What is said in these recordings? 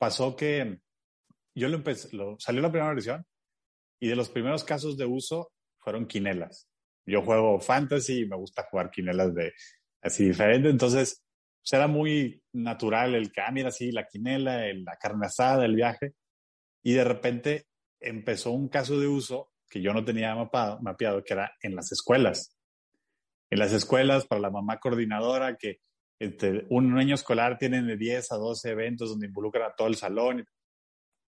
pasó que yo lo empecé, lo, salió la primera versión y de los primeros casos de uso fueron quinelas. Yo juego fantasy y me gusta jugar quinelas de así diferente, entonces pues, era muy natural el que, ah, mira, sí, la quinela, la carne asada, el viaje, y de repente empezó un caso de uso que yo no tenía mapado, mapeado, que era en las escuelas. En las escuelas, para la mamá coordinadora, que este, un año escolar tienen de 10 a 12 eventos donde involucran a todo el salón.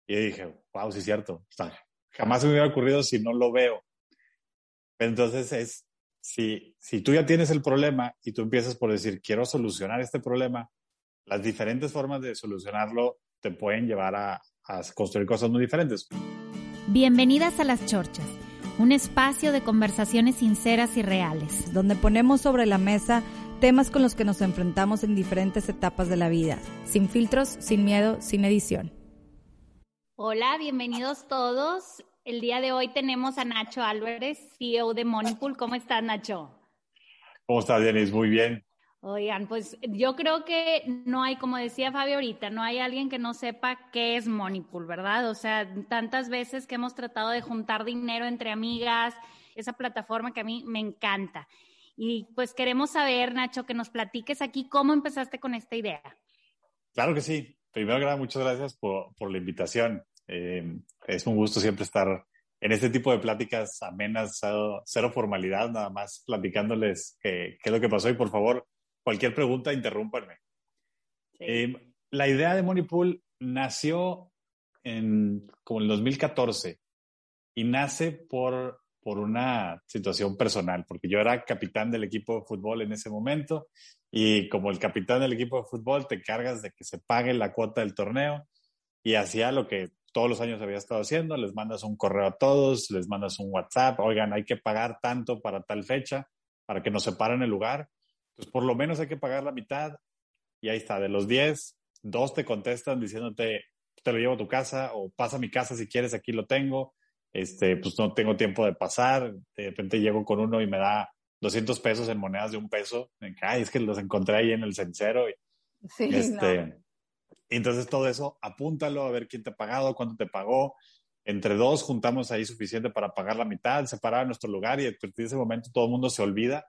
Y dije, wow, sí es cierto. jamás me hubiera ocurrido si no lo veo. Entonces es, si, si tú ya tienes el problema y tú empiezas por decir, quiero solucionar este problema, las diferentes formas de solucionarlo te pueden llevar a, a construir cosas muy diferentes. Bienvenidas a Las Chorchas, un espacio de conversaciones sinceras y reales, donde ponemos sobre la mesa temas con los que nos enfrentamos en diferentes etapas de la vida, sin filtros, sin miedo, sin edición. Hola, bienvenidos todos. El día de hoy tenemos a Nacho Álvarez, CEO de Moneypool. ¿Cómo estás, Nacho? ¿Cómo estás, Denis? Muy bien. Oigan, pues yo creo que no hay, como decía Fabio ahorita, no hay alguien que no sepa qué es Moneypool, ¿verdad? O sea, tantas veces que hemos tratado de juntar dinero entre amigas, esa plataforma que a mí me encanta. Y pues queremos saber, Nacho, que nos platiques aquí cómo empezaste con esta idea. Claro que sí. Primero que nada, muchas gracias por, por la invitación. Eh, es un gusto siempre estar en este tipo de pláticas amenas, cero formalidad, nada más platicándoles qué, qué es lo que pasó y por favor cualquier pregunta, interrúmpanme. Eh, la idea de Moneypool nació en como en el 2014 y nace por, por una situación personal, porque yo era capitán del equipo de fútbol en ese momento y como el capitán del equipo de fútbol te cargas de que se pague la cuota del torneo y hacía lo que todos los años había estado haciendo, les mandas un correo a todos, les mandas un WhatsApp, oigan, hay que pagar tanto para tal fecha para que nos separen el lugar pues por lo menos hay que pagar la mitad y ahí está, de los 10, dos te contestan diciéndote, te lo llevo a tu casa o pasa a mi casa si quieres, aquí lo tengo, este, pues no tengo tiempo de pasar, de repente llego con uno y me da 200 pesos en monedas de un peso, Ay, es que los encontré ahí en el cenicero. Y, sí, este, Entonces todo eso, apúntalo a ver quién te ha pagado, cuánto te pagó. Entre dos juntamos ahí suficiente para pagar la mitad, separar nuestro lugar y a partir de ese momento todo el mundo se olvida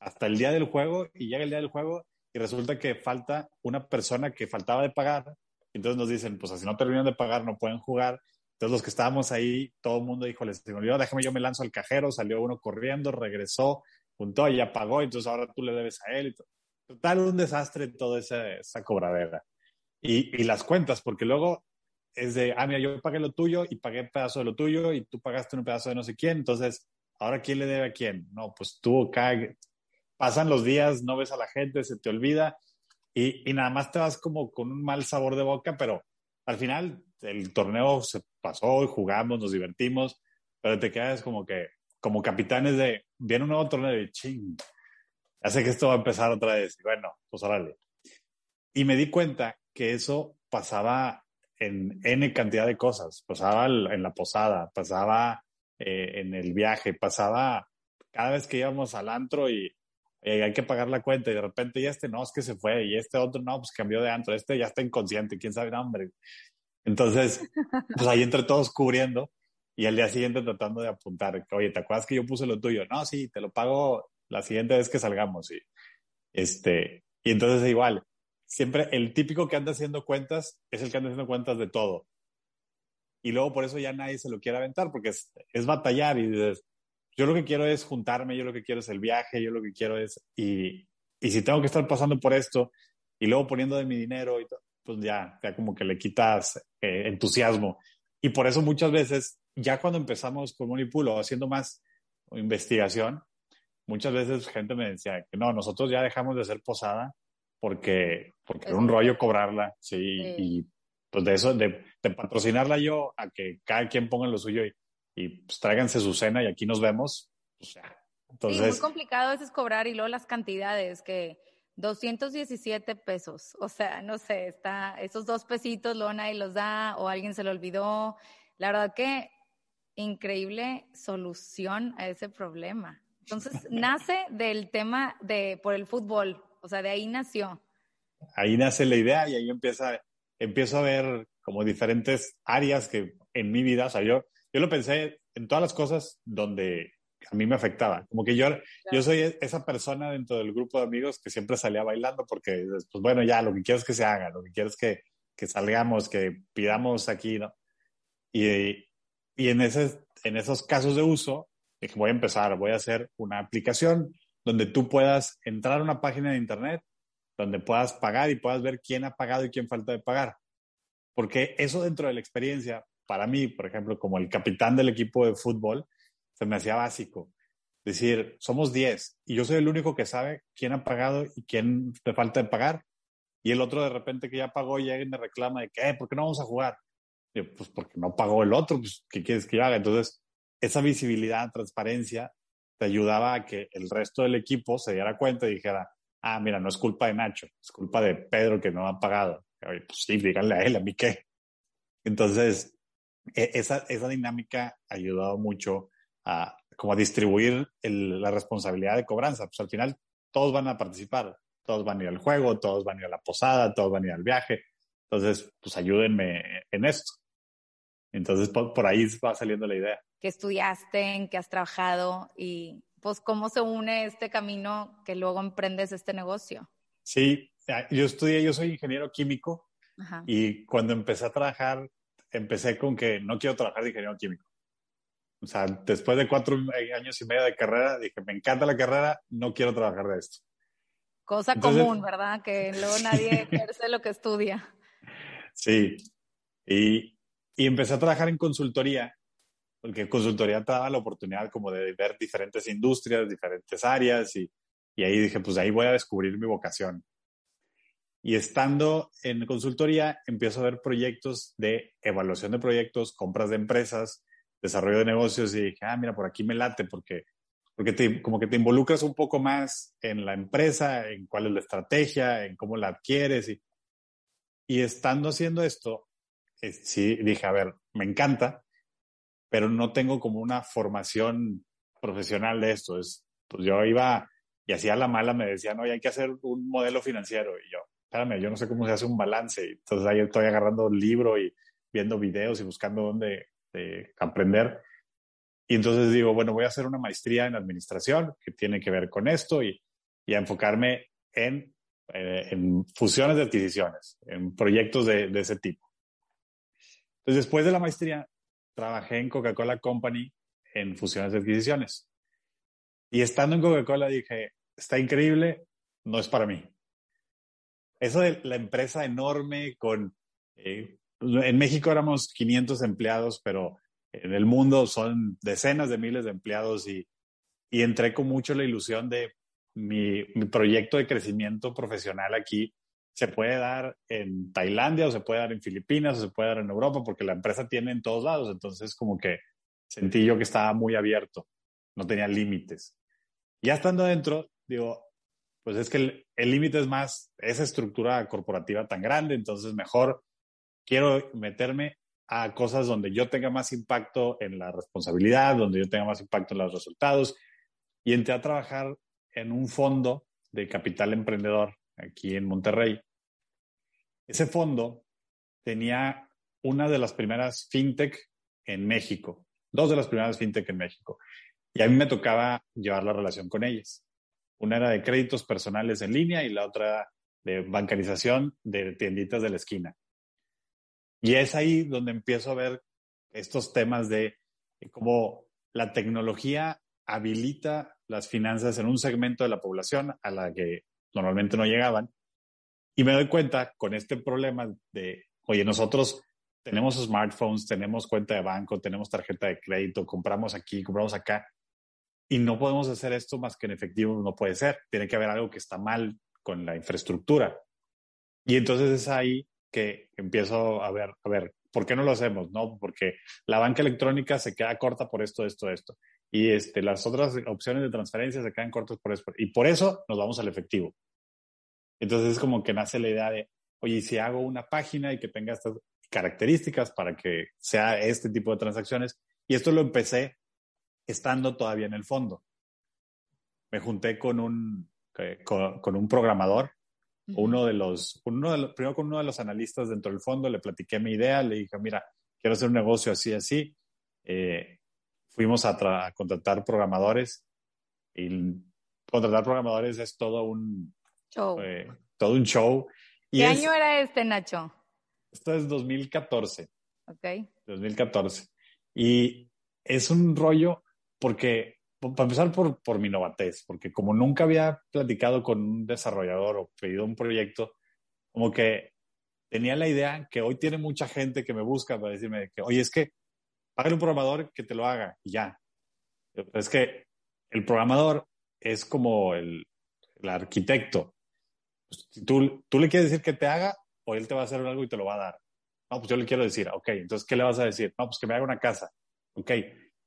hasta el día del juego y llega el día del juego y resulta que falta una persona que faltaba de pagar. Entonces nos dicen, pues si no terminan de pagar no pueden jugar. Entonces los que estábamos ahí, todo el mundo dijo, les digo, déjame yo me lanzo al cajero, salió uno corriendo, regresó, juntó y ya pagó, entonces ahora tú le debes a él. Total, un desastre toda esa, esa cobradera. Y, y las cuentas, porque luego es de, ah, mira, yo pagué lo tuyo y pagué un pedazo de lo tuyo y tú pagaste un pedazo de no sé quién, entonces, ¿ahora quién le debe a quién? No, pues tú acá pasan los días, no ves a la gente, se te olvida y, y, nada más te vas como con un mal sabor de boca, pero al final el torneo se pasó y jugamos, nos divertimos, pero te quedas como que, como capitanes de, viene un nuevo torneo de ching, hace que esto va a empezar otra vez. Y bueno, pues órale. Y me di cuenta que eso pasaba en N cantidad de cosas. Pasaba en la posada, pasaba eh, en el viaje, pasaba cada vez que íbamos al antro y, eh, hay que pagar la cuenta y de repente ya este no, es que se fue y este otro no, pues cambió de antro, este ya está inconsciente, quién sabe, hombre. Entonces, pues ahí entre todos cubriendo y al día siguiente tratando de apuntar, oye, ¿te acuerdas que yo puse lo tuyo? No, sí, te lo pago la siguiente vez que salgamos. Y, este, y entonces igual, siempre el típico que anda haciendo cuentas es el que anda haciendo cuentas de todo. Y luego por eso ya nadie se lo quiere aventar, porque es, es batallar y dices, yo lo que quiero es juntarme, yo lo que quiero es el viaje, yo lo que quiero es, y, y si tengo que estar pasando por esto y luego poniendo de mi dinero, y pues ya, ya como que le quitas eh, entusiasmo. Y por eso muchas veces, ya cuando empezamos con Monipool o haciendo más investigación, muchas veces gente me decía que no, nosotros ya dejamos de hacer posada porque, porque era un rollo cobrarla, sí, y pues de eso, de, de, patrocinarla yo a que cada quien ponga lo suyo y, y pues tráiganse su cena y aquí nos vemos. O sea, entonces... Sí, muy complicado a veces cobrar y luego las cantidades que 217 pesos, o sea, no sé, está esos dos pesitos luego nadie los da o alguien se lo olvidó. La verdad que increíble solución a ese problema. Entonces, nace del tema de por el fútbol, o sea, de ahí nació. Ahí nace la idea y ahí empieza empiezo a ver como diferentes áreas que en mi vida, o sea, yo, yo lo pensé en todas las cosas donde a mí me afectaba. Como que yo, yo soy e, esa persona dentro del grupo de amigos que siempre salía bailando porque, pues bueno, ya lo que quiero es que se haga, lo que quiero es que, que salgamos, que pidamos aquí, ¿no? Y, y en, ese, en esos casos de uso, dije, voy a empezar, voy a hacer una aplicación donde tú puedas entrar a una página de internet, donde puedas pagar y puedas ver quién ha pagado y quién falta de pagar. Porque eso dentro de la experiencia, para mí, por ejemplo, como el capitán del equipo de fútbol, se me hacía básico. Decir, somos 10 y yo soy el único que sabe quién ha pagado y quién te falta de pagar. Y el otro de repente que ya pagó llega y me reclama de que, ¿por qué no vamos a jugar? Yo, pues porque no pagó el otro, pues ¿qué quieres que yo haga? Entonces, esa visibilidad, transparencia, te ayudaba a que el resto del equipo se diera cuenta y dijera, ah, mira, no es culpa de Nacho, es culpa de Pedro que no ha pagado. Pues sí, díganle a él, a mí qué. Entonces, e, esa, esa dinámica ha ayudado mucho a, como a distribuir la responsabilidad de cobranza. Pues al final todos van a participar, todos van a ir al juego, todos van a ir a la posada, todos van a ir al viaje. Entonces, pues ayúdenme en esto. Entonces, por, ahí va saliendo la idea. ¿Qué estudiaste? ¿En qué has trabajado? Y pues, ¿cómo se une este camino que luego emprendes este negocio? Sí, yo estudié, yo soy ingeniero químico y cuando empecé a trabajar, empecé con que no quiero trabajar de ingeniero químico. O sea, después de cuatro años y medio de carrera, dije, me encanta la carrera, no quiero trabajar de esto. Cosa común, ¿verdad? Que luego nadie ejerce lo que estudia. Sí. Y, y empecé a trabajar en consultoría, porque consultoría te daba la oportunidad como de ver diferentes industrias, diferentes áreas, y, y ahí dije, pues ahí voy a descubrir mi vocación. Y estando en consultoría, empiezo a ver proyectos de evaluación de proyectos, compras de empresas, desarrollo de negocios y dije, ah, mira, por aquí me late porque, porque te, como que te involucras un poco más en la empresa, en cuál es la estrategia, en cómo la adquieres. Y, y estando haciendo esto, eh, sí dije, a ver, me encanta, pero no tengo como una formación profesional de esto. Es, pues yo iba y hacía la mala, me decían, oye, hay que hacer un modelo financiero. Y yo, espérame, yo no sé cómo se hace un balance. Entonces ahí estoy agarrando un libro y viendo videos y buscando dónde, este, aprender. Y entonces digo, bueno, voy a hacer una maestría en administración que tiene que ver con esto y, y a enfocarme en, eh, en, fusiones de adquisiciones, en proyectos de, de, ese tipo. Entonces, después de la maestría, trabajé en Coca-Cola Company en fusiones de adquisiciones. Y estando en Coca-Cola dije, está increíble, no es para mí. Eso de la empresa enorme con eh, en México éramos 500 empleados, pero en el mundo son decenas de miles de empleados y, y entré con mucho la ilusión de mi, mi, proyecto de crecimiento profesional aquí se puede dar en Tailandia o se puede dar en Filipinas o se puede dar en Europa porque la empresa tiene en todos lados. Entonces como que sentí yo que estaba muy abierto, no tenía límites. Ya estando adentro, digo, pues es que el límite es más esa estructura corporativa tan grande, entonces mejor quiero meterme a cosas donde yo tenga más impacto en la responsabilidad, donde yo tenga más impacto en los resultados. Y entré a trabajar en un fondo de capital emprendedor aquí en Monterrey. Ese fondo tenía una de las primeras fintech en México, dos de las primeras fintech en México. Y a mí me tocaba llevar la relación con ellas. Una era de créditos personales en línea y la otra de bancarización de tienditas de la esquina. Y es ahí donde empiezo a ver estos temas de cómo la tecnología habilita las finanzas en un segmento de la población a la que normalmente no llegaban. Y me doy cuenta con este problema de, oye, nosotros tenemos smartphones, tenemos cuenta de banco, tenemos tarjeta de crédito, compramos aquí, compramos acá, y no podemos hacer esto más que en efectivo, no puede ser. Tiene que haber algo que está mal con la infraestructura. Y entonces es ahí que empiezo a ver, a ver, ¿por qué no lo hacemos? No, porque la banca electrónica se queda corta por esto, esto, esto. Y este, las otras opciones de transferencia se quedan cortas por esto. Y por eso nos vamos al efectivo. Entonces es como que nace la idea de, oye, si hago una página y que tenga estas características para que sea este tipo de transacciones. Y esto lo empecé estando todavía en el fondo. Me junté con un, eh, con un programador Uno de los, uno de los, primero con uno de los analistas dentro del fondo, le platiqué mi idea, le dije, mira, quiero hacer un negocio así, así. Eh, fuimos a, contratar programadores y contratar programadores es todo un show. Eh, todo un show. ¿Qué año era este, Nacho? Esto es 2014. Ok. 2014. Y es un rollo porque, para empezar por, por mi novatez, porque como nunca había platicado con un desarrollador o pedido un proyecto, como que tenía la idea que hoy tiene mucha gente que me busca para decirme que, oye, es que págale un programador que te lo haga y ya. es que el programador es como el, el arquitecto. Pues, tú, tú le quieres decir que te haga o él te va a hacer algo y te lo va a dar. No, pues yo le quiero decir, ok, entonces, ¿qué le vas a decir? No, pues que me haga una casa. Ok,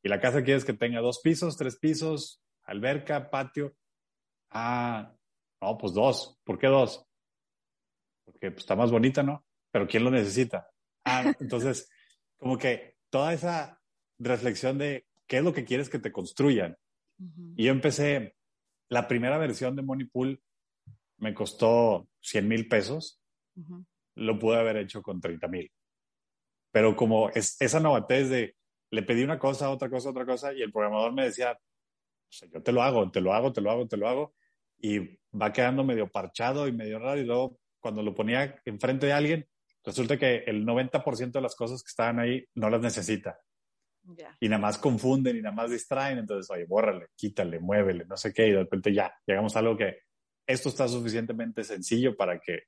y la casa quieres que tenga dos pisos, tres pisos, alberca, patio. Ah, no, pues dos. ¿Por qué dos? Porque pues, está más bonita, ¿no? Pero ¿quién lo necesita? Ah, entonces, como que toda esa reflexión de qué es lo que quieres que te construyan. Y yo empecé, la primera versión de Money Pool me costó 100 mil pesos. Lo pude haber hecho con 30 mil. Pero como es, esa novatez de le pedí una cosa, otra cosa, otra cosa, y el programador me decía, yo te lo hago, te lo hago, te lo hago, te lo hago, y va quedando medio parchado y medio raro, y luego cuando lo ponía enfrente de alguien, resulta que el 90% de las cosas que estaban ahí no las necesita. Y nada más confunden y nada más distraen, entonces, oye, bórrale, quítale, muévele, no sé qué, y de repente ya, llegamos a algo que esto está suficientemente sencillo para que,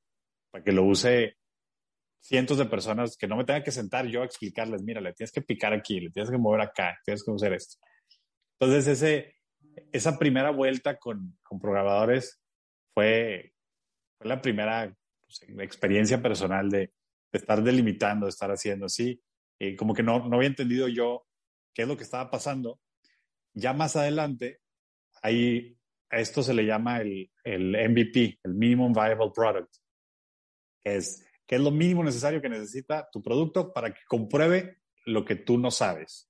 para que lo use cientos de personas que no me tenga que sentar yo a explicarles, mira, le tienes que picar aquí, le tienes que mover acá, tienes que hacer esto. Entonces, ese, esa primera vuelta con, con programadores fue, fue la primera pues, experiencia personal de, de, estar delimitando, de estar haciendo así. Y como que no, no había entendido yo qué es lo que estaba pasando. Ya más adelante, ahí a esto se le llama el, el MVP, el Minimum Viable Product, que es que es lo mínimo necesario que necesita tu producto para que compruebe lo que tú no sabes.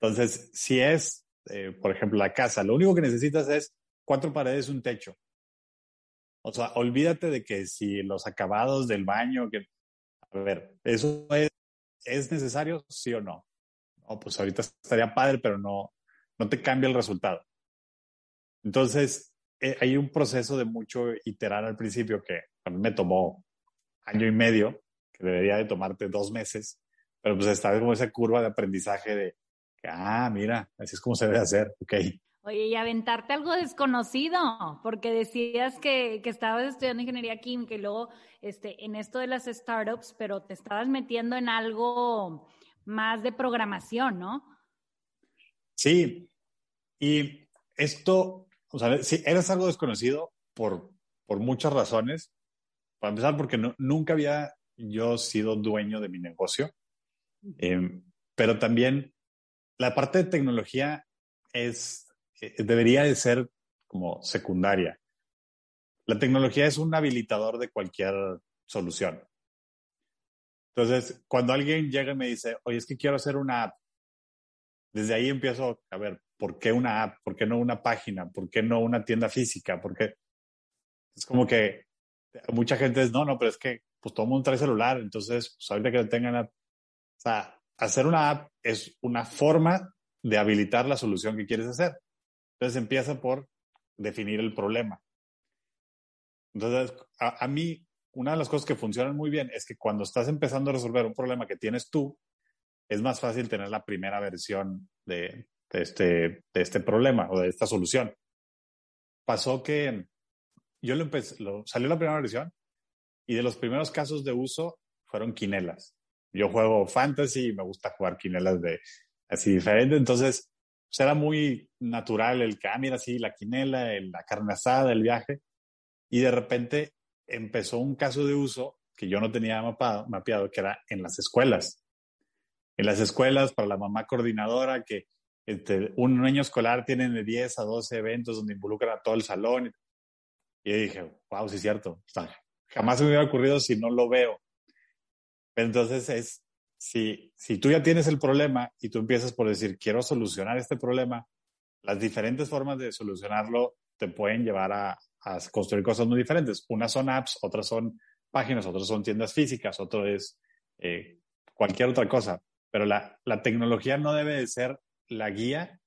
Entonces, si es, eh, por ejemplo, la casa, lo único que necesitas es cuatro paredes un techo. O sea, olvídate de que si los acabados del baño, que, a ver, ¿eso es, es necesario, sí o no? No, pues ahorita estaría padre, pero no, no te cambia el resultado. Entonces, eh, hay un proceso de mucho iterar al principio que a mí me tomó año y medio, que debería de tomarte dos meses, pero pues está como esa curva de aprendizaje de, que, ah, mira, así es como se debe hacer, ok. Oye, y aventarte algo desconocido, porque decías que, que, estabas estudiando ingeniería química y luego este, en esto de las startups, pero te estabas metiendo en algo más de programación, ¿no? Sí, y esto, o sea, sí, eras algo desconocido por, por muchas razones. Para empezar, porque nunca había yo sido dueño de mi negocio, em, pero también la parte de tecnología es, eh, debería de ser como secundaria. La tecnología es un habilitador de cualquier solución. Entonces, cuando alguien llega y me dice, oye, es que quiero hacer una app, desde ahí empiezo a ver, ¿por qué una app? ¿Por qué no una página? ¿Por qué no una tienda física? Porque es como que mucha gente es, no, no, pero es que pues todo el mundo trae celular, entonces, pues ahorita que tengan, o sea, hacer una app es una forma de habilitar la solución que quieres hacer. Entonces empieza por definir el problema. Entonces, a, a, mí, una de las cosas que funcionan muy bien es que cuando estás empezando a resolver un problema que tienes tú, es más fácil tener la primera versión de este, de este problema o de esta solución. Pasó que yo lo empecé, lo, salió la primera versión y de los primeros casos de uso fueron quinelas. Yo juego fantasy y me gusta jugar quinelas de así diferente, entonces pues, era muy natural el que, ah, mira, sí, la quinela, el, la carne asada, el viaje, y de repente empezó un caso de uso que yo no tenía mapeado, que era en las escuelas. En las escuelas, para la mamá coordinadora, que este, un año escolar tiene de 10 a 12 eventos donde involucran a todo el salón. Y dije, wow, sí es cierto. jamás se me hubiera ocurrido si no lo veo. entonces es, si, si tú ya tienes el problema y tú empiezas por decir, quiero solucionar este problema, las diferentes formas de solucionarlo te pueden llevar a, a construir cosas muy diferentes. Unas son apps, otras son páginas, otras son tiendas físicas, otro es eh, cualquier otra cosa. Pero la, la tecnología no debe de ser la guía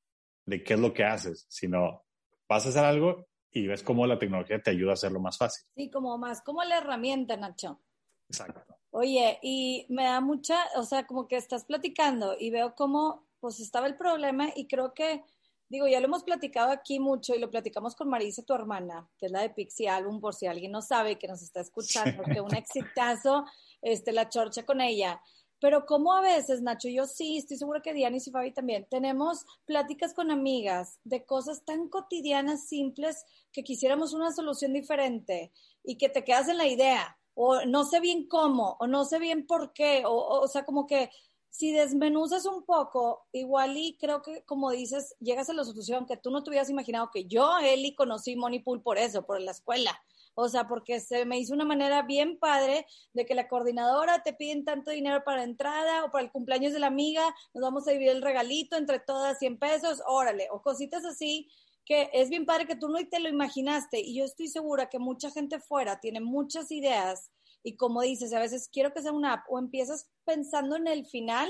de qué es lo que haces, sino vas a hacer algo y ves cómo la tecnología te ayuda a hacerlo más fácil. Sí, como más, como la herramienta, Nacho. Exacto. Oye, y me da mucha, o sea, como que estás platicando y veo cómo, pues estaba el problema y creo que, digo, ya lo hemos platicado aquí mucho y lo platicamos con Marisa, tu hermana, que es la de Pixie Album, por si alguien no sabe que nos está escuchando, que un exitazo, este, la chorcha con ella. Pero como a veces, Nacho, yo sí, estoy segura que Diana y Fabi también, tenemos pláticas con amigas de cosas tan cotidianas, simples, que quisiéramos una solución diferente y que te quedas en la idea, o no sé bien cómo, o no sé bien por qué, o, o, sea, como que si desmenuzas un poco, igual y creo que, como dices, llegas a la solución que tú no te hubieras imaginado que yo, Eli, conocí Money Pool por eso, por la escuela o sea, porque se me hizo una manera bien padre de que la coordinadora te piden tanto dinero para la entrada o para el cumpleaños de la amiga, nos vamos a dividir el regalito entre todas 100 pesos, órale, o cositas así que es bien padre que tú no te lo imaginaste. Y yo estoy segura que mucha gente fuera tiene muchas ideas y como dices, a veces quiero que sea una app o empiezas pensando en el final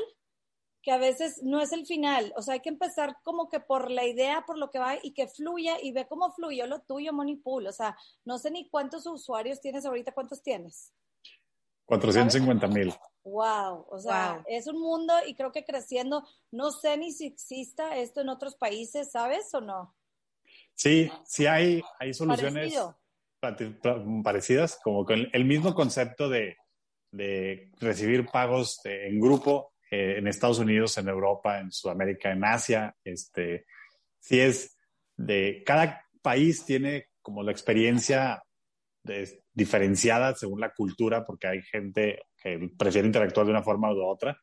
que a veces no es el final. O sea, hay que empezar como que por la idea, por lo que va y que fluya y ve cómo fluyó lo tuyo, Monipool. O sea, no sé ni cuántos usuarios tienes ahorita, ¿cuántos tienes? 450 mil. Wow, o sea, es un mundo y creo que creciendo. No sé ni si exista esto en otros países, ¿sabes o no? Sí, sí hay, hay soluciones parecidas, como con el mismo concepto de, de recibir pagos en grupo eh, en Estados Unidos, en Europa, en Sudamérica, en Asia. Este, sí es de cada país tiene como la experiencia diferenciada según la cultura, porque hay gente que prefiere interactuar de una forma u otra.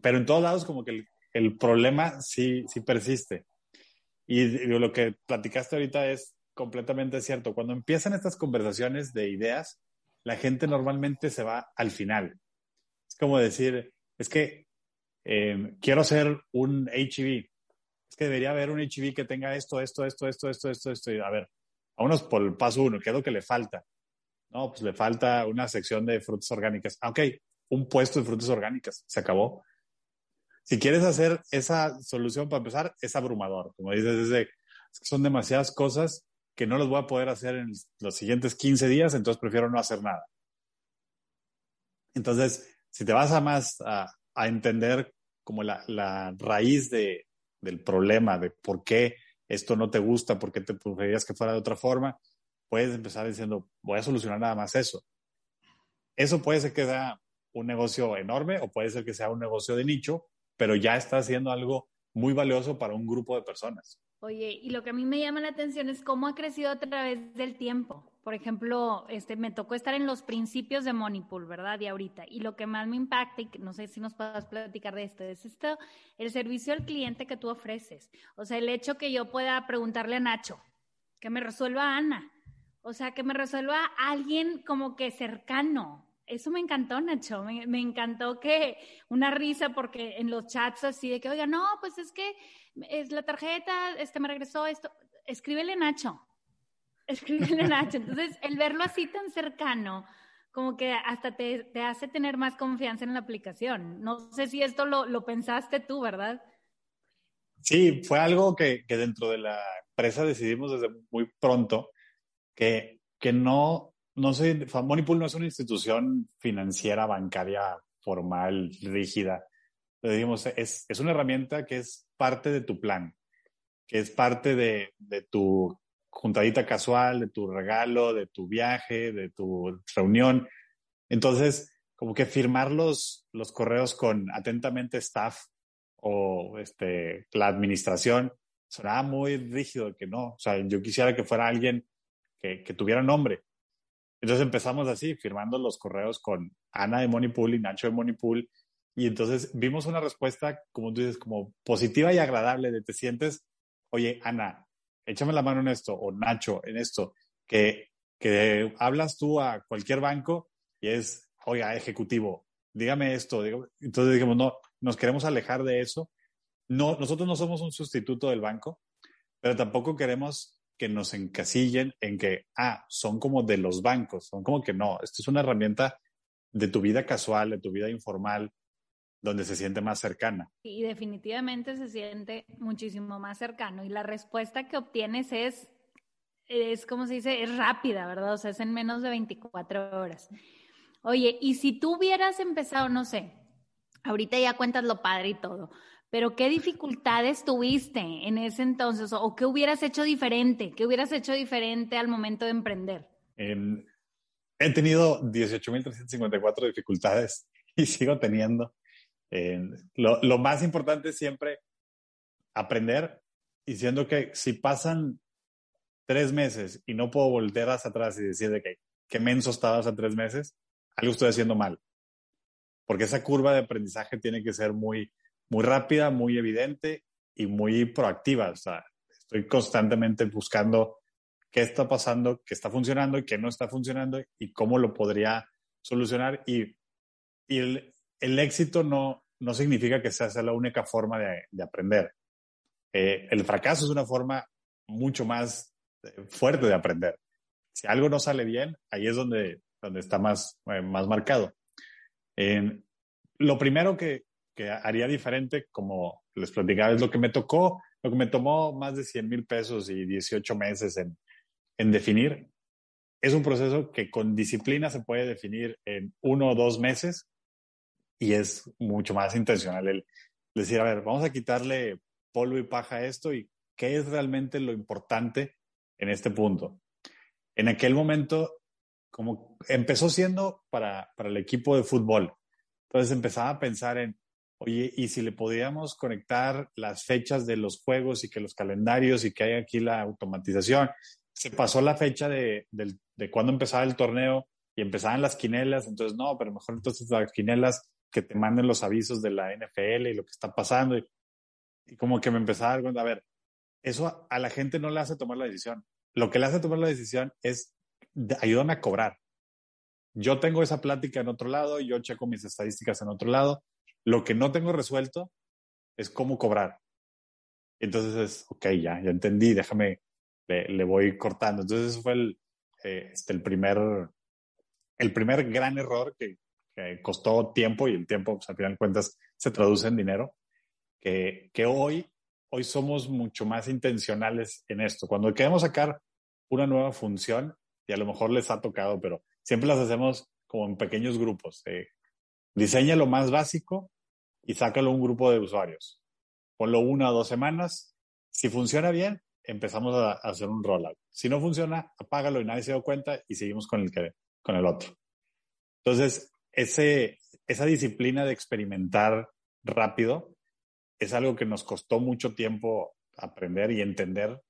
Pero en todos lados como que el, el problema sí, sí persiste. Y lo que platicaste ahorita es completamente cierto. Cuando empiezan estas conversaciones de ideas, la gente normalmente se va al final. Es como decir, es que eh, quiero hacer un HIV. Es que debería haber un HIV que tenga esto, esto, esto, esto, esto, esto, esto. A ver, vámonos por el paso uno. ¿Qué es lo que le falta? No, pues le falta una sección de frutas orgánicas. Ah, ok, un puesto de frutas orgánicas. Se acabó. Si quieres hacer esa solución para empezar, es abrumador. Como dices, es son demasiadas cosas que no las voy a poder hacer en los siguientes 15 días, entonces prefiero no hacer nada. Entonces, si te vas a más a, entender como la, la raíz de, del problema, de por qué esto no te gusta, por qué te preferirías que fuera de otra forma, puedes empezar diciendo, voy a solucionar nada más eso. Eso puede ser que sea un negocio enorme o puede ser que sea un negocio de nicho, pero ya está haciendo algo muy valioso para un grupo de personas. Oye, y lo que a mí me llama la atención es cómo ha crecido a través del tiempo. Por ejemplo, este, me tocó estar en los principios de Moneypool, ¿verdad? Y ahorita. Y lo que más me impacta, y no sé si nos puedas platicar de esto, es esto, el servicio al cliente que tú ofreces. O sea, el hecho que yo pueda preguntarle a Nacho, que me resuelva Ana. O sea, que me resuelva alguien como que cercano, eso me encantó, Nacho. Me, encantó que una risa porque en los chats así de que, oiga, no, pues es que es la tarjeta, este me regresó esto. Escríbele Nacho. Escríbele Nacho. Entonces, el verlo así tan cercano, como que hasta te, te hace tener más confianza en la aplicación. No sé si esto lo, lo pensaste tú, ¿verdad? Sí, fue algo que, que, dentro de la empresa decidimos desde muy pronto que, que no no sé, Moneypool no es una institución financiera, bancaria, formal, rígida. Le dijimos, es, es una herramienta que es parte de tu plan, que es parte de, de tu juntadita casual, de tu regalo, de tu viaje, de tu reunión. Entonces, como que firmar los, los correos con atentamente staff o este, la administración sonaba muy rígido, que no. O sea, yo quisiera que fuera alguien que, que tuviera nombre. Entonces empezamos así, firmando los correos con Ana de Moneypool y Nacho de Moneypool. Y entonces vimos una respuesta, como tú dices, como positiva y agradable, de te sientes, oye, Ana, échame la mano en esto, o Nacho, en esto, que, que hablas tú a cualquier banco y es, oiga, ejecutivo, dígame esto. Entonces dijimos, no, nos queremos alejar de eso. No, nosotros no somos un sustituto del banco, pero tampoco queremos que nos encasillen en que, ah, son como de los bancos, son como que no, esto es una herramienta de tu vida casual, de tu vida informal, donde se siente más cercana. Y definitivamente se siente muchísimo más cercano. Y la respuesta que obtienes es, es como se dice, es rápida, ¿verdad? O sea, es en menos de 24 horas. Oye, y si tú hubieras empezado, no sé, ahorita ya cuentas lo padre y todo, pero ¿qué dificultades tuviste en ese entonces? ¿O qué hubieras hecho diferente? ¿Qué hubieras hecho diferente al momento de emprender? he tenido 18.354 dificultades y sigo teniendo lo, más importante es siempre aprender y siendo que si pasan tres meses y no puedo volver hacia atrás y decir de que qué menso estaba hace tres meses, algo estoy haciendo mal. Porque esa curva de aprendizaje tiene que ser muy, muy rápida, muy evidente y muy proactiva. O sea, estoy constantemente buscando qué está pasando, qué está funcionando y qué no está funcionando y cómo lo podría solucionar. Y, y el éxito no, no significa que sea la única forma de, aprender. Eh, el fracaso es una forma mucho más eh, fuerte de aprender. Si algo no sale bien, ahí es donde, donde está más, eh, más marcado. lo primero que, que, haría diferente, como les platicaba, es lo que me tocó, lo que me tomó más de 100 mil pesos y 18 meses en, en definir. Es un proceso que con disciplina se puede definir en uno o dos meses y es mucho más intencional el decir, a ver, vamos a quitarle polvo y paja a esto y qué es realmente lo importante en este punto. En aquel momento, como empezó siendo para, para el equipo de fútbol, entonces empezaba a pensar en, oye, ¿y si le podíamos conectar las fechas de los juegos y que los calendarios y que hay aquí la automatización? Se pasó la fecha de, de, de cuando empezaba el torneo y empezaban las quinelas, entonces no, pero mejor entonces las quinelas que te manden los avisos de la NFL y lo que está pasando. Y, como que me empezaba a dar a ver, eso a, la gente no le hace tomar la decisión. Lo que le hace tomar la decisión es ayúdame a cobrar. Yo tengo esa plática en otro lado, yo checo mis estadísticas en otro lado. Lo que no tengo resuelto es cómo cobrar. Entonces es, ok, ya, ya entendí, déjame, le, voy cortando. Entonces fue el, eh, este, el, primer, el primer gran error que, que costó tiempo y el tiempo, pues, al final de cuentas, se traduce en dinero, que, que hoy, hoy somos mucho más intencionales en esto. Cuando queremos sacar una nueva función, y a lo mejor les ha tocado, pero siempre las hacemos como en pequeños grupos. Eh, diseña lo más básico y sácalo un grupo de usuarios. Ponlo una o dos semanas. Si funciona bien, empezamos a, hacer un rollout. Si no funciona, apágalo y nadie se da cuenta y seguimos con el, con el otro. Entonces, ese, esa disciplina de experimentar rápido es algo que nos costó mucho tiempo aprender y entender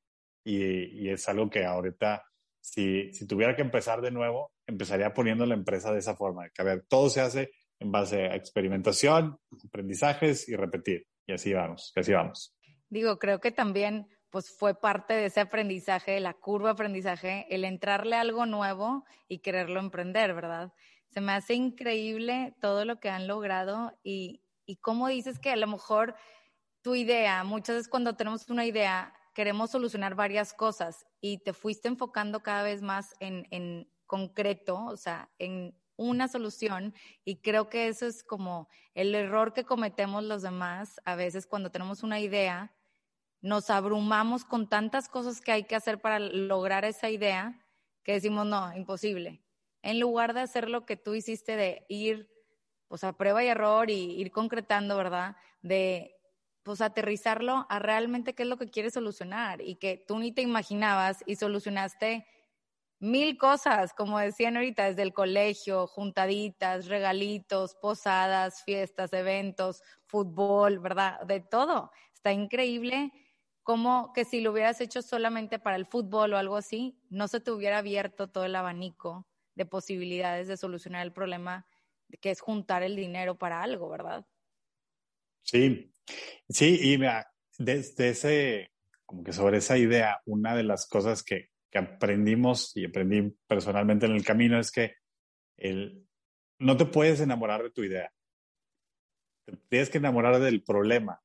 y, es algo que ahorita, si, si, tuviera que empezar de nuevo, empezaría poniendo la empresa de esa forma, que a ver, todo se hace en base a experimentación, aprendizajes y repetir. Y así vamos, y así vamos. Digo, creo que también pues fue parte de ese aprendizaje, la curva aprendizaje, el entrarle a algo nuevo y quererlo emprender, ¿verdad? Se me hace increíble todo lo que han logrado y, y cómo dices que a lo mejor tu idea, muchas veces cuando tenemos una idea, queremos solucionar varias cosas y te fuiste enfocando cada vez más en, en concreto, o sea, en una solución y creo que eso es como el error que cometemos los demás a veces cuando tenemos una idea, nos abrumamos con tantas cosas que hay que hacer para lograr esa idea que decimos, no, imposible en lugar de hacer lo que tú hiciste de ir pues a prueba y error y ir concretando, ¿verdad? De pues aterrizarlo a realmente qué es lo que quieres solucionar y que tú ni te imaginabas y solucionaste mil cosas, como decían ahorita, desde el colegio, juntaditas, regalitos, posadas, fiestas, eventos, fútbol, ¿verdad? De todo. Está increíble como que si lo hubieras hecho solamente para el fútbol o algo así, no se te hubiera abierto todo el abanico de posibilidades de solucionar el problema que es juntar el dinero para algo, ¿verdad? Sí, sí, y desde ese, como que sobre esa idea, una de las cosas que, que aprendimos y aprendí personalmente en el camino es que el, no te puedes enamorar de tu idea. Te tienes que enamorar del problema,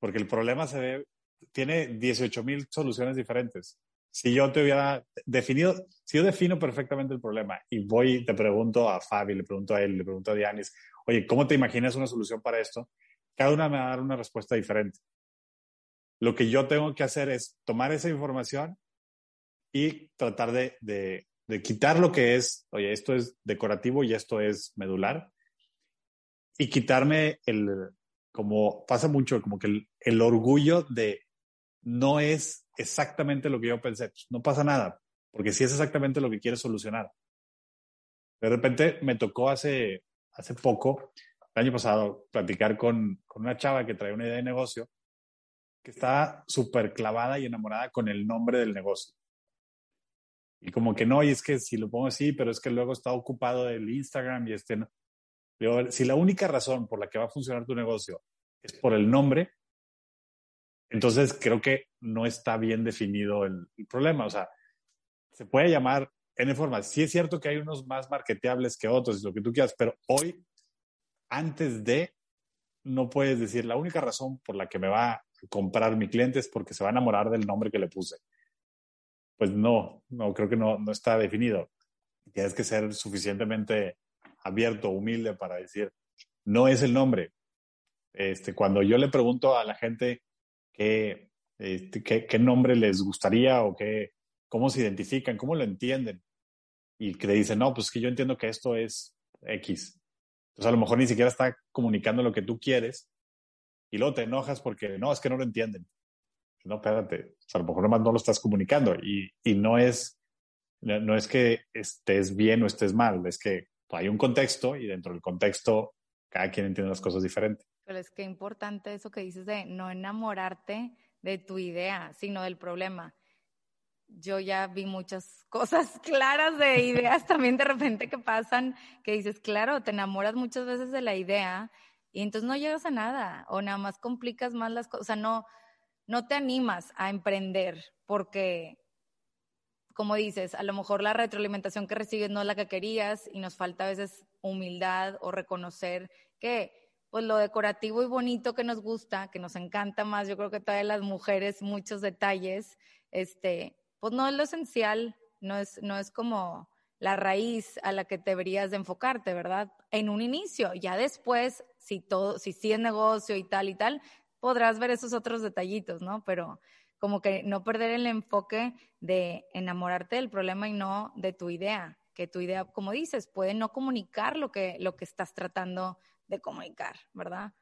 porque el problema se ve tiene 18 mil soluciones diferentes. Si yo te hubiera definido, si yo defino perfectamente el problema y voy, te pregunto a Fabi, le pregunto a él, le pregunto a Dianis, oye, ¿cómo te imaginas una solución para esto? Cada una me va a dar una respuesta diferente. Lo que yo tengo que hacer es tomar esa información y tratar de, de, de quitar lo que es, oye, esto es decorativo y esto es medular, y quitarme el, como pasa mucho, como que el, el orgullo de no es exactamente lo que yo pensé. Pues, no pasa nada, porque si es exactamente lo que quieres solucionar. De repente me tocó hace, hace poco, el año pasado, platicar con, con una chava que trae una idea de negocio que estaba súper clavada y enamorada con el nombre del negocio. Y como que no, y es que si lo pongo así, pero es que luego está ocupado el Instagram y este no. si la única razón por la que va a funcionar tu negocio es por el nombre, entonces creo que no está bien definido el, problema. O sea, se puede llamar N formas. Sí es cierto que hay unos más marketeables que otros, lo que tú quieras, pero hoy, antes de, no puedes decir, la única razón por la que me va a comprar mi cliente es porque se va a enamorar del nombre que le puse. Pues no, no, creo que no, no está definido. Tienes que ser suficientemente abierto, humilde para decir, no es el nombre. Este, cuando yo le pregunto a la gente este, qué, qué, nombre les gustaría o qué, cómo se identifican, cómo lo entienden. Y que le dicen, no, pues que yo entiendo que esto es X. Entonces a lo mejor ni siquiera está comunicando lo que tú quieres y luego te enojas porque no, es que no lo entienden. No, espérate, a lo mejor nomás no lo estás comunicando y, y no es no es que estés bien o estés mal, es que hay un contexto y dentro del contexto cada quien entiende las cosas diferentes. Pero es que importante eso que dices de no enamorarte de tu idea, sino del problema. Yo ya vi muchas cosas claras de ideas también de repente que pasan, que dices, claro, te enamoras muchas veces de la idea y entonces no llegas a nada o nada más complicas más las cosas, o sea, no, no te animas a emprender porque, como dices, a lo mejor la retroalimentación que recibes no es la que querías y nos falta a veces humildad o reconocer que pues lo decorativo y bonito que nos gusta, que nos encanta más, yo creo que todas las mujeres muchos detalles, este, pues no es lo esencial, no es, no es como la raíz a la que deberías de enfocarte, ¿verdad? En un inicio, ya después, si todo, si sí es negocio y tal y tal, podrás ver esos otros detallitos, ¿no? Pero como que no perder el enfoque de enamorarte del problema y no de tu idea, que tu idea, como dices, puede no comunicar lo que, lo que estás tratando de comunicar, ¿verdad?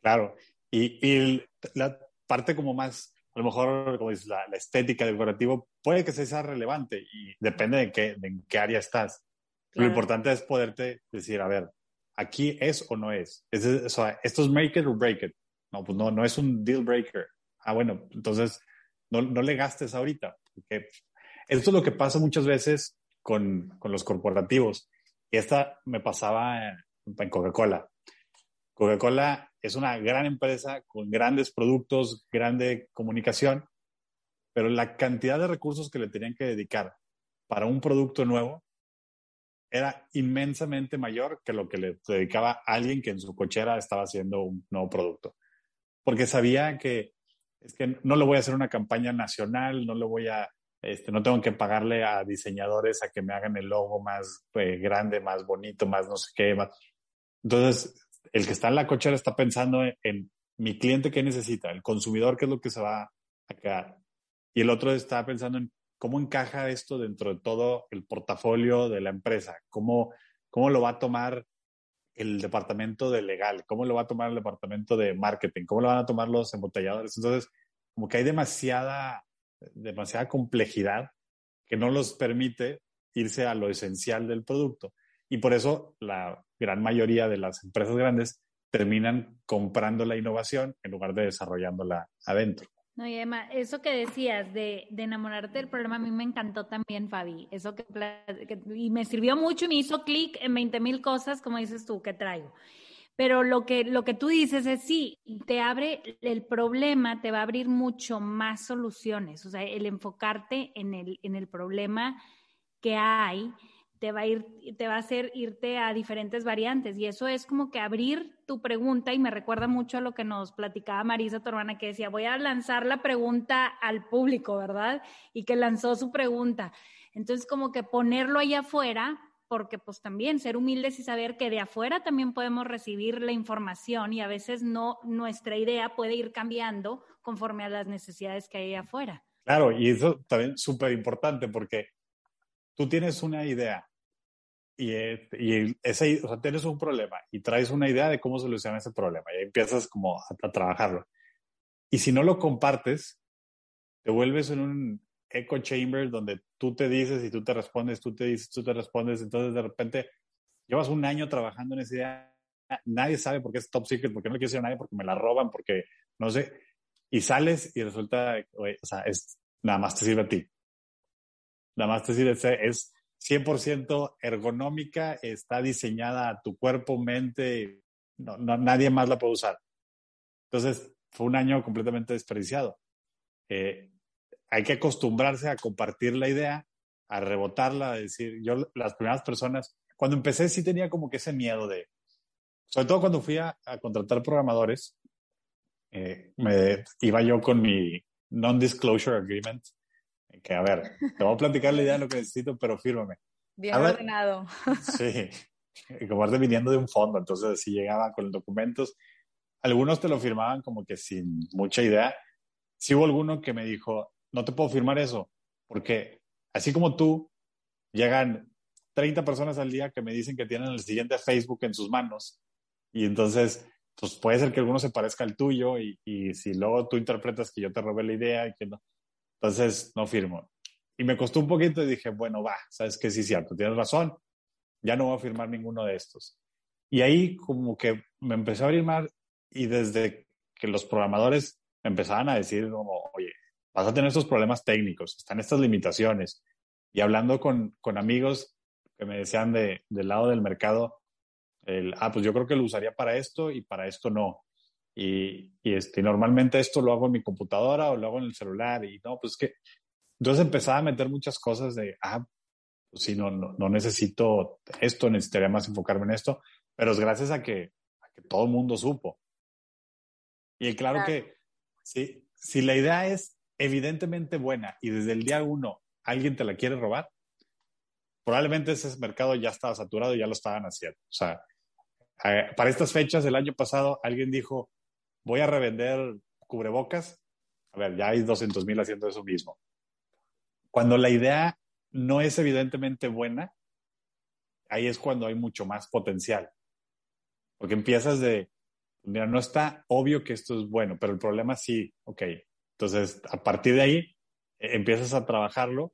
Claro, y, la parte como más, a lo mejor, como dices, la, estética del decorativo puede que sea relevante y depende de, qué, de en qué área estás. Lo importante es poderte decir, a ver, aquí es o no es. es, esto es make it or break it. No, pues no, no es un deal breaker. Ah, bueno, entonces no, no le gastes ahorita. Porque esto es lo que pasa muchas veces con, con los corporativos. Y esta me pasaba en Coca-Cola. Coca-Cola es una gran empresa con grandes productos, grande comunicación, pero la cantidad de recursos que le tenían que dedicar para un producto nuevo era inmensamente mayor que lo que le dedicaba alguien que en su cochera estaba haciendo un nuevo producto. Porque sabía que es que no le voy a hacer una campaña nacional, no le voy a, este, no tengo que pagarle a diseñadores a que me hagan el logo más eh, grande, más bonito, más no sé qué. Entonces, el que está en la cochera está pensando en, mi cliente qué necesita, el consumidor qué es lo que se va a quedar. Y el otro está pensando en cómo encaja esto dentro de todo el portafolio de la empresa, cómo, cómo lo va a tomar el departamento de legal, cómo lo va a tomar el departamento de marketing, cómo lo van a tomar los embotelladores. Entonces, como que hay demasiada, demasiada complejidad que no los permite irse a lo esencial del producto. Y por eso la gran mayoría de las empresas grandes terminan comprando la innovación en lugar de desarrollándola adentro. No, y además, eso que decías de, enamorarte del problema, a mí me encantó también, Fabi. Eso que, y me sirvió mucho y me hizo clic en 20 mil cosas, como dices tú, que traigo. Pero lo que, lo que tú dices es sí, te abre el problema, te va a abrir mucho más soluciones. O sea, el enfocarte en el, en el problema que hay te va a ir, te va a hacer irte a diferentes variantes. Y eso es como que abrir tu pregunta y me recuerda mucho a lo que nos platicaba Marisa, tu hermana, que decía, voy a lanzar la pregunta al público, ¿verdad? Y que lanzó su pregunta. Entonces, como que ponerlo ahí afuera, porque pues también ser humildes y saber que de afuera también podemos recibir la información y a veces no, nuestra idea puede ir cambiando conforme a las necesidades que hay afuera. Claro, y eso también es súper importante porque tú tienes una idea y, y ese, o sea, tienes un problema y traes una idea de cómo solucionar ese problema y empiezas como a, trabajarlo. Y si no lo compartes, te vuelves en un echo chamber donde tú te dices y tú te respondes, tú te dices, tú te respondes, entonces de repente llevas un año trabajando en esa idea, nadie sabe por qué es top secret, porque no le quiero decir a nadie, porque me la roban, porque no sé, y sales y resulta, o sea, es, nada más te sirve a ti. Nada más te sirve, es 100% ergonómica, está diseñada a tu cuerpo, mente, no, nadie más la puede usar. Entonces, fue un año completamente desperdiciado. Eh, hay que acostumbrarse a compartir la idea, a rebotarla, a decir, yo las primeras personas, cuando empecé sí tenía como que ese miedo de, sobre todo cuando fui a, contratar programadores, eh, me, iba yo con mi non-disclosure agreement que a ver, te voy a platicar la idea de lo que necesito, pero fírmame. Bien ordenado. Sí, como de viniendo de un fondo, entonces así llegaba con documentos. Algunos te lo firmaban como que sin mucha idea. Sí hubo alguno que me dijo, no te puedo firmar eso, porque así como tú, llegan 30 personas al día que me dicen que tienen el siguiente Facebook en sus manos y entonces pues puede ser que alguno se parezca al tuyo y, y si luego tú interpretas que yo te robé la idea y que no, entonces, no firmo. Y me costó un poquito y dije, bueno, va, sabes que sí es cierto, tienes razón, ya no voy a firmar ninguno de estos. Y ahí como que me empecé a abrir más y desde que los programadores empezaban a decir, como, oye, vas a tener estos problemas técnicos, están estas limitaciones. Y hablando con, con amigos que me decían de, del lado del mercado, el, ah, pues yo creo que lo usaría para esto y para esto no. Y, este, normalmente esto lo hago en mi computadora o lo hago en el celular y no, pues que... Entonces empezaba a meter muchas cosas de, ah, pues sí, no, no, necesito esto, necesitaría más enfocarme en esto, pero es gracias a que, a que todo el mundo supo. Y claro, que sí, si la idea es evidentemente buena y desde el día uno alguien te la quiere robar, probablemente ese mercado ya estaba saturado y ya lo estaban haciendo. O sea, eh, para estas fechas del año pasado alguien dijo, voy a revender cubrebocas. A ver, ya hay 200 mil haciendo eso mismo. Cuando la idea no es evidentemente buena, ahí es cuando hay mucho más potencial. Porque empiezas de, mira, no está obvio que esto es bueno, pero el problema sí, ok. Entonces, a partir de ahí, e, empiezas a trabajarlo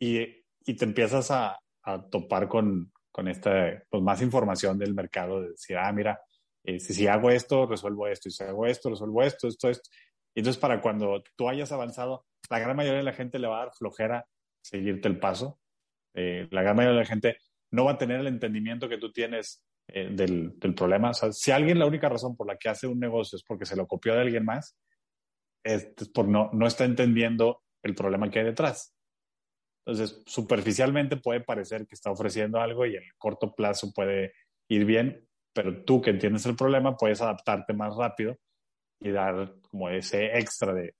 y, y te empiezas a, a topar con, con esta, pues, más información del mercado, de decir, ah, mira, eh, si, hago esto, resuelvo esto, y si hago esto, resuelvo esto, esto, esto. Entonces para cuando tú hayas avanzado, la gran mayoría de la gente le va a dar flojera seguirte el paso. Eh, la gran mayoría de la gente no va a tener el entendimiento que tú tienes eh, del, del, problema. O sea, si alguien la única razón por la que hace un negocio es porque se lo copió de alguien más, es por no, no está entendiendo el problema que hay detrás. Entonces, superficialmente puede parecer que está ofreciendo algo y en el corto plazo puede ir bien, pero tú que entiendes el problema puedes adaptarte más rápido y dar como ese extra de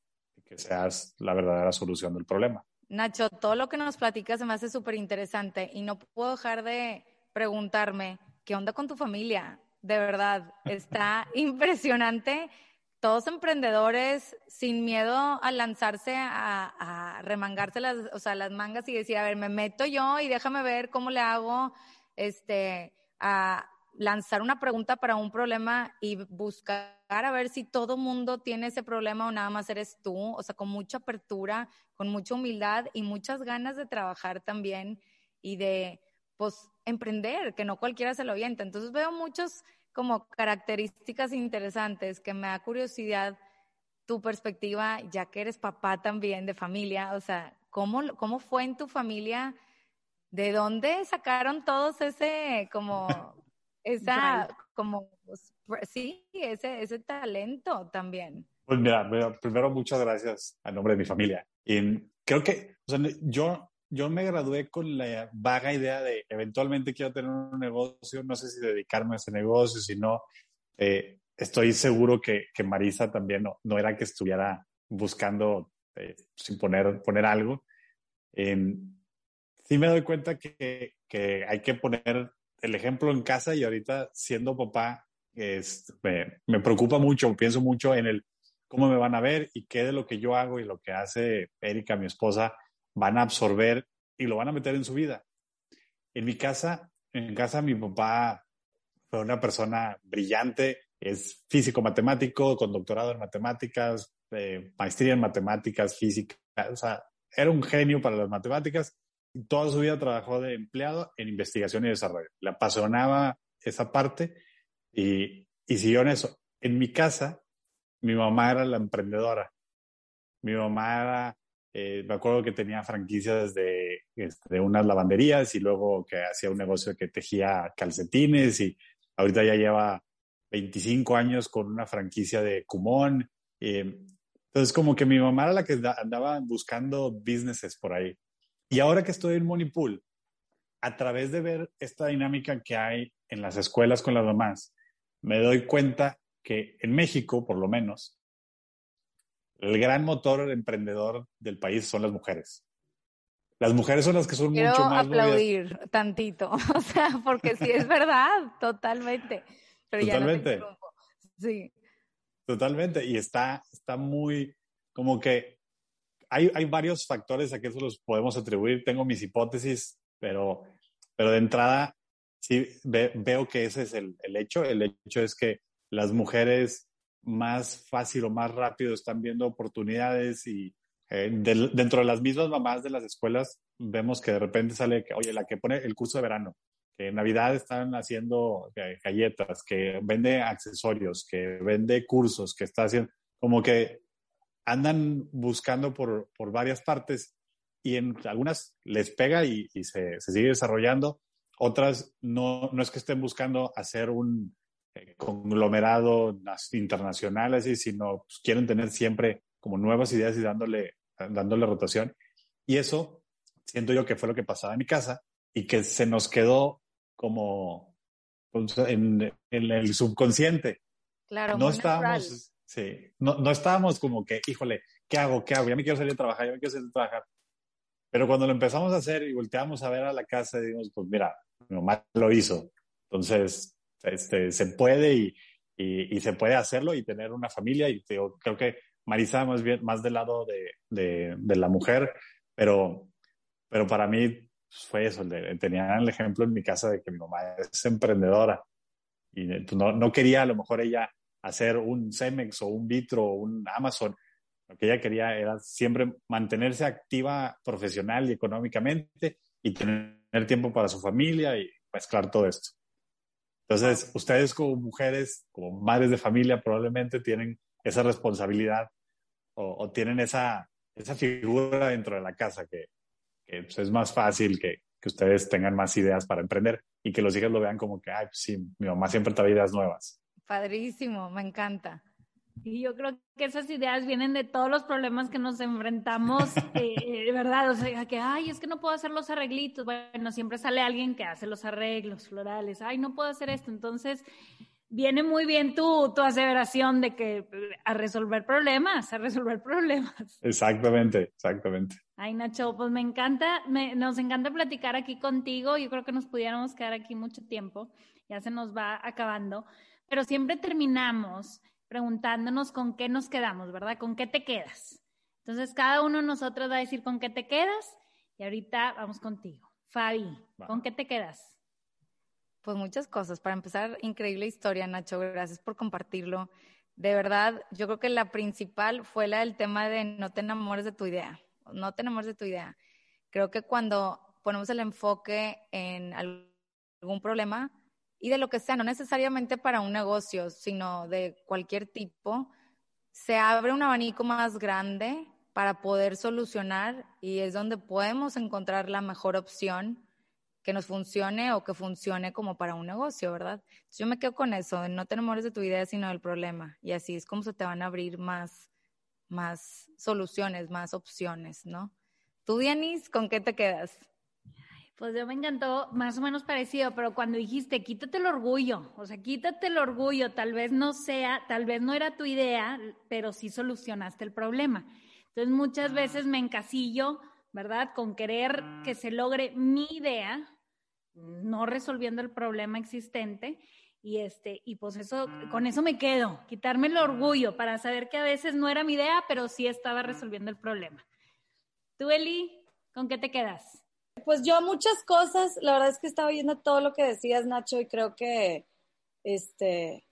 que seas la verdadera solución del problema. Nacho, todo lo que nos platicas me hace súper interesante y no puedo dejar de preguntarme, ¿qué onda con tu familia? De verdad, está impresionante. Todos emprendedores sin miedo a lanzarse a, remangarse las, o sea, las mangas y decir, a ver, me meto yo y déjame ver cómo le hago este, a, lanzar una pregunta para un problema y buscar a ver si todo mundo tiene ese problema o nada más eres tú, o sea, con mucha apertura, con mucha humildad y muchas ganas de trabajar también y de, pues, emprender, que no cualquiera se lo avienta. Entonces veo muchas como características interesantes que me da curiosidad tu perspectiva, ya que eres papá también de familia, o sea, ¿cómo, cómo fue en tu familia? ¿De dónde sacaron todos ese como esa, como, pues, sí, ese, ese talento también. Pues mira, primero muchas gracias a nombre de mi familia. Y creo que, o sea, yo yo me gradué con la vaga idea de eventualmente quiero tener un negocio, no sé si dedicarme a ese negocio, si no, eh, estoy seguro que, que, Marisa también no, no era que estuviera buscando eh, sin poner, poner algo. sí me doy cuenta que, que, hay que poner el ejemplo en casa y ahorita siendo papá es, me, me, preocupa mucho, pienso mucho en el cómo me van a ver y qué de lo que yo hago y lo que hace Erika, mi esposa, van a absorber y lo van a meter en su vida. En mi casa, en casa mi papá fue una persona brillante, es físico matemático, con doctorado en matemáticas, eh, maestría en matemáticas, física, o sea, era un genio para las matemáticas. Y toda su vida trabajó de empleado en investigación y desarrollo. Le apasionaba esa parte y, y siguió en eso. En mi casa, mi mamá era la emprendedora. Mi mamá era eh, me acuerdo que tenía franquicias de, este, unas lavanderías y luego que hacía un negocio que tejía calcetines y ahorita ya lleva 25 años con una franquicia de Kumon. entonces, como que mi mamá era la que andaba buscando businesses por ahí. Y ahora que estoy en Monipool, a través de ver esta dinámica que hay en las escuelas con las mamás, me doy cuenta que en México, por lo menos, el gran motor emprendedor del país son las mujeres. Las mujeres son las que son mucho más. aplaudir tantito, o sea, porque sí es verdad, totalmente. Pero totalmente. Ya sí. Totalmente. Y está, está muy, como que hay, hay varios factores a que eso los podemos atribuir. Tengo mis hipótesis, pero, pero de entrada sí veo que ese es el, el hecho. El hecho es que las mujeres más fácil o más rápido están viendo oportunidades y eh, dentro de las mismas mamás de las escuelas vemos que de repente sale que, oye, la que pone el curso de verano, que en Navidad están haciendo eh, galletas, que vende accesorios, que vende cursos, que está haciendo, como que andan buscando por, por varias partes y en algunas les pega y, se, se, sigue desarrollando, otras no, no es que estén buscando hacer un, conglomerado internacional, así, sino pues, quieren tener siempre como nuevas ideas y dándole, dándole rotación. Y eso siento yo que fue lo que pasaba en mi casa y que se nos quedó como pues, en, el subconsciente. Claro, no estábamos, sí, no, no estábamos como que, híjole, ¿qué hago? ¿Qué hago? Ya me quiero salir a trabajar, ya me quiero salir a trabajar. Pero cuando lo empezamos a hacer y volteamos a ver a la casa, dijimos, pues mira, mi mamá lo hizo. Entonces, este, se puede y, se puede hacerlo y tener una familia. Y creo que Marisa más bien más del lado de, la mujer, pero, pero para mí fue eso. tenía el ejemplo en mi casa de que mi mamá es emprendedora y pues, no, no quería a lo mejor ella hacer un Cemex o un Vitro o un Amazon. Lo que ella quería era siempre mantenerse activa profesional y económicamente y tener tiempo para su familia y mezclar todo esto. Entonces, ustedes como mujeres, como madres de familia, probablemente tienen esa responsabilidad o, tienen esa, esa figura dentro de la casa que, que pues, es más fácil que, que, ustedes tengan más ideas para emprender y que los hijos lo vean como que, ay, pues sí, mi mamá siempre trae ideas nuevas. Padrísimo, me encanta. Y yo creo que esas ideas vienen de todos los problemas que nos enfrentamos, eh, eh, ¿verdad? O sea, que, ay, es que no puedo hacer los arreglitos. Bueno, siempre sale alguien que hace los arreglos florales. Ay, no puedo hacer esto. Entonces, viene muy bien tu, tu aseveración de que a resolver problemas, a resolver problemas. Exactamente, exactamente. Ay, Nacho, pues me encanta, me, nos encanta platicar aquí contigo. Yo creo que nos pudiéramos quedar aquí mucho tiempo. Ya se nos va acabando. Pero siempre terminamos preguntándonos con qué nos quedamos, ¿verdad? ¿Con qué te quedas? Entonces, cada uno de nosotros va a decir con qué te quedas y ahorita vamos contigo. Fabi, ¿con qué te quedas? Pues muchas cosas. Para empezar, increíble historia, Nacho. Gracias por compartirlo. De verdad, yo creo que la principal fue la del tema de no te enamores de tu idea. No te enamores de tu idea. Creo que cuando ponemos el enfoque en algún problema, y de lo que sea, no necesariamente para un negocio, sino de cualquier tipo, se abre un abanico más grande para poder solucionar y es donde podemos encontrar la mejor opción que nos funcione o que funcione como para un negocio, ¿verdad? yo me quedo con eso, no te enamores de tu idea, sino del problema. Y así es como se te van a abrir más, más soluciones, más opciones, ¿no? Tú, Dianis, ¿con qué te quedas? Pues yo me encantó, más o menos parecido, pero cuando dijiste, quítate el orgullo, o sea, quítate el orgullo, tal vez no sea, tal vez no era tu idea, pero sí solucionaste el problema. Entonces muchas veces me encasillo, ¿verdad? Con querer que se logre mi idea, no resolviendo el problema existente. Y este, y pues eso, con eso me quedo, quitarme el orgullo para saber que a veces no era mi idea, pero sí estaba resolviendo el problema. Tú, Eli, ¿con qué te quedas? Pues yo muchas cosas, la verdad es que estaba oyendo todo lo que decías, Nacho, y creo que, este,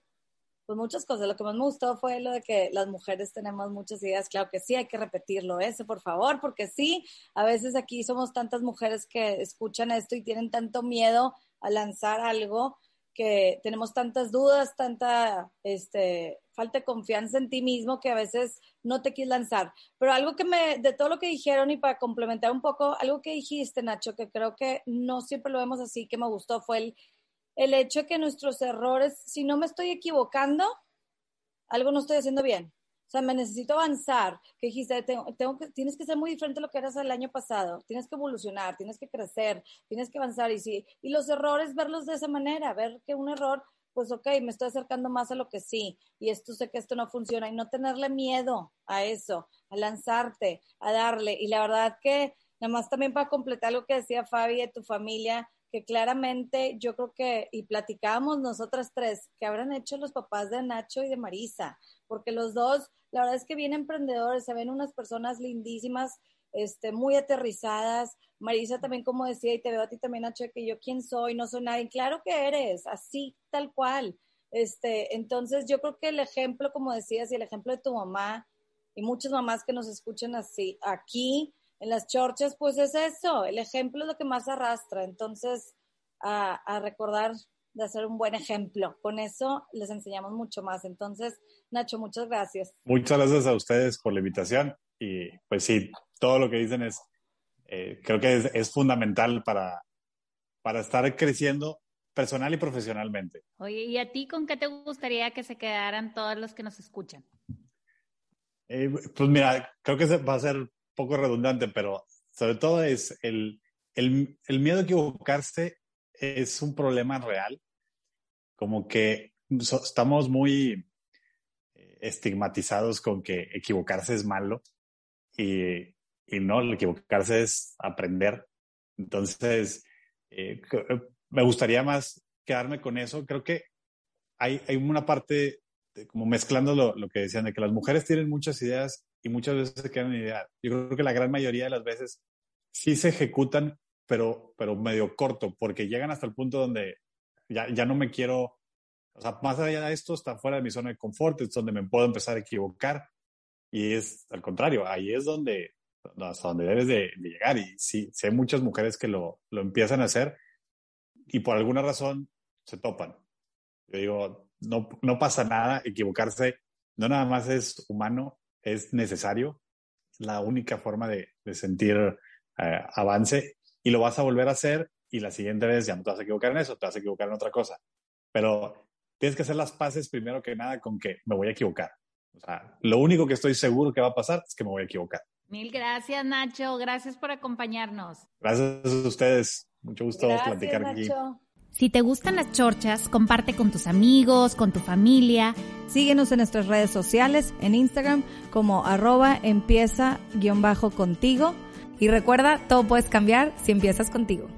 pues muchas cosas. Lo que más me gustó fue lo de que las mujeres tenemos muchas ideas. Claro que sí, hay que repetirlo eso, por favor, porque sí, a veces aquí somos tantas mujeres que escuchan esto y tienen tanto miedo a lanzar algo que tenemos tantas dudas, tanta este, falta de confianza en ti mismo que a veces no te quieres lanzar. Pero algo que me, de todo lo que dijeron y para complementar un poco, algo que dijiste, Nacho, que creo que no siempre lo vemos así, que me gustó, fue el, el hecho de que nuestros errores, si no me estoy equivocando, algo no estoy haciendo bien. O sea, me necesito avanzar. Que dijiste, tengo, que, tienes que ser muy diferente a lo que eras el año pasado. Tienes que evolucionar, tienes que crecer, tienes que avanzar. Y sí, y los errores, verlos de esa manera, ver que un error, pues ok, me estoy acercando más a lo que sí. Y esto sé que esto no funciona. Y no tenerle miedo a eso, a lanzarte, a darle. Y la verdad que, nada más también para completar lo que decía Fabi de tu familia, que claramente yo creo que, y platicábamos nosotras tres, que habrán hecho los papás de Nacho y de Marisa, porque los dos, la verdad es que bien emprendedores, se ven unas personas lindísimas, este, muy aterrizadas. Marisa también, como decía, y te veo a ti también, Nacho, que yo quién soy, no soy nadie. Claro que eres, así, tal cual. Este, entonces, yo creo que el ejemplo, como decías, y el ejemplo de tu mamá, y muchas mamás que nos escuchan así, aquí, en las chorchas, pues es eso, el ejemplo es lo que más arrastra. Entonces, a, a recordar de hacer un buen ejemplo. Con eso les enseñamos mucho más. Entonces, Nacho, muchas gracias. Muchas gracias a ustedes por la invitación. Y pues sí, todo lo que dicen es, eh, creo que es, es, fundamental para, para estar creciendo personal y profesionalmente. Oye, ¿y a ti con qué te gustaría que se quedaran todos los que nos escuchan? Eh, pues mira, creo que va a ser poco redundante, pero sobre todo es el, el, el miedo a equivocarse es un problema real como que estamos muy eh, estigmatizados con que equivocarse es malo y, y no, equivocarse es aprender. Entonces, eh, me gustaría más quedarme con eso. Creo que hay, hay una parte, como mezclando lo, lo, que decían, de que las mujeres tienen muchas ideas y muchas veces se quedan en idea. Yo creo que la gran mayoría de las veces sí se ejecutan, pero, pero medio corto, porque llegan hasta el punto donde ya, ya no me quiero, o sea, más allá de esto está fuera de mi zona de confort, es donde me puedo empezar a equivocar. Y es al contrario, ahí es donde, hasta donde debes de, llegar. Y sí, sí, hay muchas mujeres que lo, lo empiezan a hacer y por alguna razón se topan. Yo digo, no, no pasa nada, equivocarse no nada más es humano, es necesario, es la única forma de, de sentir eh, avance y lo vas a volver a hacer y la siguiente vez ya no te vas a equivocar en eso, te vas a equivocar en otra cosa. Pero tienes que hacer las paces primero que nada con que me voy a equivocar. O sea, lo único que estoy seguro que va a pasar es que me voy a equivocar. Mil gracias, Nacho. Gracias por acompañarnos. Gracias a ustedes. Mucho gusto Gracias, platicar Nacho. aquí. Si te gustan las chorchas, comparte con tus amigos, con tu familia. Síguenos en nuestras redes sociales, en Instagram como arroba empieza guion bajo contigo. Y recuerda, todo puedes cambiar si empiezas contigo.